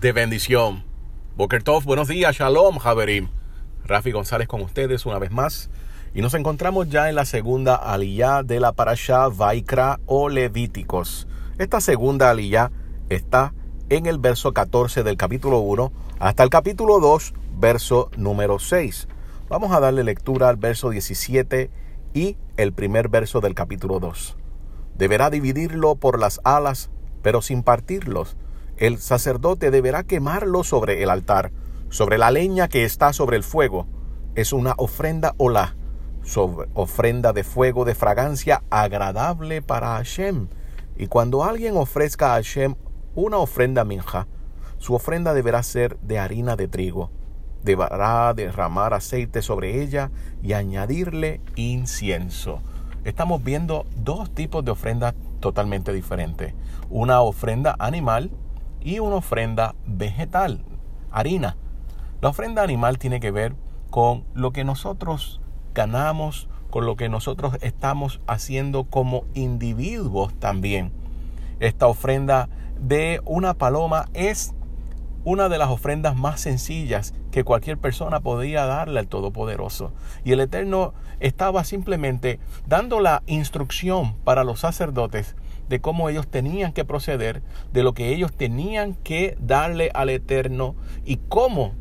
De bendición. Boker Tov, buenos días, Shalom, Javerim. Rafi González con ustedes una vez más. Y nos encontramos ya en la segunda aliyah de la parasha Vaikra o Levíticos. Esta segunda aliyah está en el verso 14 del capítulo 1 hasta el capítulo 2, verso número 6. Vamos a darle lectura al verso 17 y el primer verso del capítulo 2. Deberá dividirlo por las alas, pero sin partirlos el sacerdote deberá quemarlo sobre el altar, sobre la leña que está sobre el fuego. Es una ofrenda olá, ofrenda de fuego de fragancia agradable para Hashem. Y cuando alguien ofrezca a Hashem una ofrenda minja, su ofrenda deberá ser de harina de trigo. Deberá derramar aceite sobre ella y añadirle incienso. Estamos viendo dos tipos de ofrendas totalmente diferentes. Una ofrenda animal y una ofrenda vegetal, harina. La ofrenda animal tiene que ver con lo que nosotros ganamos, con lo que nosotros estamos haciendo como individuos también. Esta ofrenda de una paloma es una de las ofrendas más sencillas que cualquier persona podía darle al Todopoderoso. Y el Eterno estaba simplemente dando la instrucción para los sacerdotes de cómo ellos tenían que proceder, de lo que ellos tenían que darle al Eterno y cómo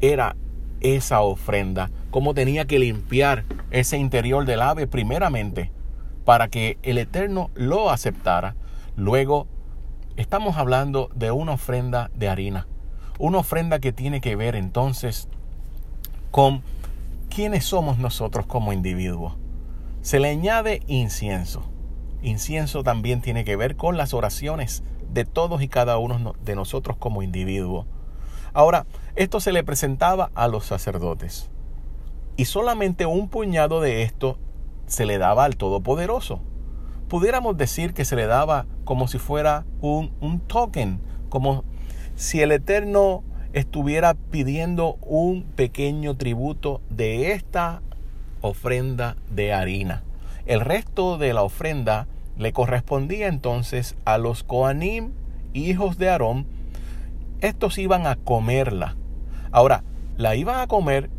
era esa ofrenda, cómo tenía que limpiar ese interior del ave primeramente para que el Eterno lo aceptara. Luego, estamos hablando de una ofrenda de harina, una ofrenda que tiene que ver entonces con quiénes somos nosotros como individuos. Se le añade incienso. Incienso también tiene que ver con las oraciones de todos y cada uno de nosotros como individuos. Ahora, esto se le presentaba a los sacerdotes y solamente un puñado de esto se le daba al Todopoderoso. Pudiéramos decir que se le daba como si fuera un, un token, como si el Eterno estuviera pidiendo un pequeño tributo de esta ofrenda de harina. El resto de la ofrenda le correspondía entonces a los Coanim, hijos de Aarón. Estos iban a comerla. Ahora, la iban a comer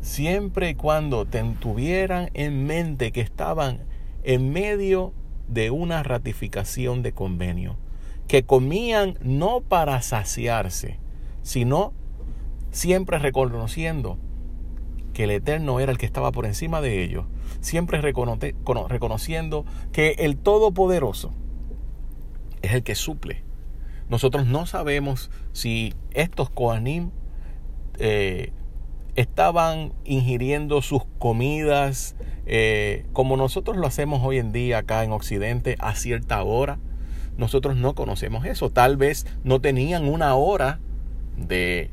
siempre y cuando tuvieran en mente que estaban en medio de una ratificación de convenio, que comían no para saciarse, sino siempre reconociendo que el Eterno era el que estaba por encima de ellos, siempre reconociendo que el Todopoderoso es el que suple. Nosotros no sabemos si estos Koanim eh, estaban ingiriendo sus comidas eh, como nosotros lo hacemos hoy en día acá en Occidente a cierta hora. Nosotros no conocemos eso. Tal vez no tenían una hora de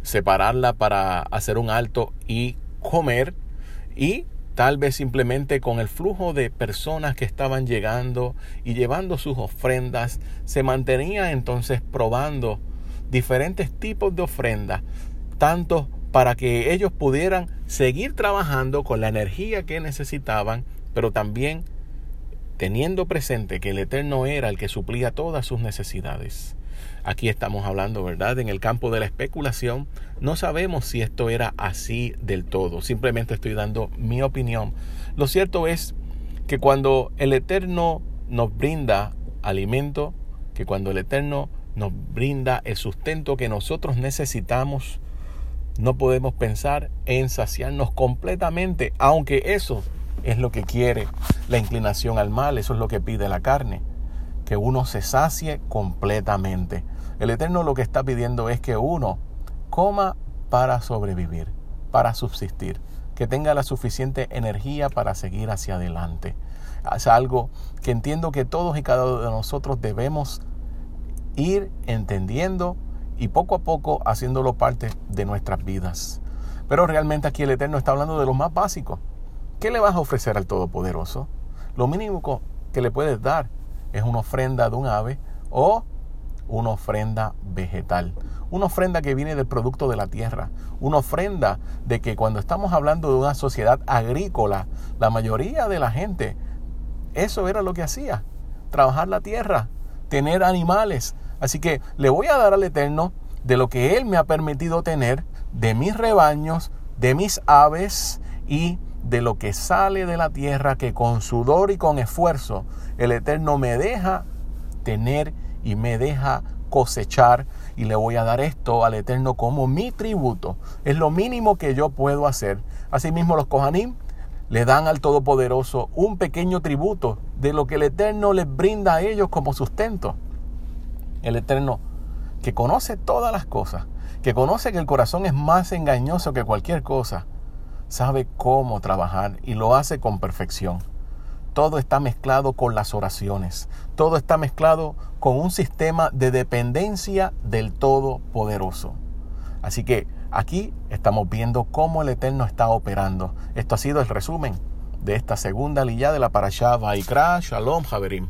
separarla para hacer un alto y comer y tal vez simplemente con el flujo de personas que estaban llegando y llevando sus ofrendas, se mantenía entonces probando diferentes tipos de ofrendas, tanto para que ellos pudieran seguir trabajando con la energía que necesitaban, pero también teniendo presente que el Eterno era el que suplía todas sus necesidades. Aquí estamos hablando, ¿verdad? En el campo de la especulación, no sabemos si esto era así del todo. Simplemente estoy dando mi opinión. Lo cierto es que cuando el Eterno nos brinda alimento, que cuando el Eterno nos brinda el sustento que nosotros necesitamos, no podemos pensar en saciarnos completamente, aunque eso es lo que quiere la inclinación al mal, eso es lo que pide la carne que uno se sacie completamente. El Eterno lo que está pidiendo es que uno coma para sobrevivir, para subsistir, que tenga la suficiente energía para seguir hacia adelante. Es algo que entiendo que todos y cada uno de nosotros debemos ir entendiendo y poco a poco haciéndolo parte de nuestras vidas. Pero realmente aquí el Eterno está hablando de lo más básico. ¿Qué le vas a ofrecer al Todopoderoso? Lo mínimo que le puedes dar es una ofrenda de un ave o una ofrenda vegetal. Una ofrenda que viene del producto de la tierra. Una ofrenda de que cuando estamos hablando de una sociedad agrícola, la mayoría de la gente, eso era lo que hacía. Trabajar la tierra, tener animales. Así que le voy a dar al Eterno de lo que Él me ha permitido tener, de mis rebaños, de mis aves y de lo que sale de la tierra que con sudor y con esfuerzo el Eterno me deja tener y me deja cosechar y le voy a dar esto al Eterno como mi tributo. Es lo mínimo que yo puedo hacer. Asimismo los Kohanim le dan al Todopoderoso un pequeño tributo de lo que el Eterno les brinda a ellos como sustento. El Eterno que conoce todas las cosas, que conoce que el corazón es más engañoso que cualquier cosa, sabe cómo trabajar y lo hace con perfección. Todo está mezclado con las oraciones, todo está mezclado con un sistema de dependencia del Todopoderoso. Así que aquí estamos viendo cómo el Eterno está operando. Esto ha sido el resumen de esta segunda lilla de la Parashá Vaikra Shalom Haverim.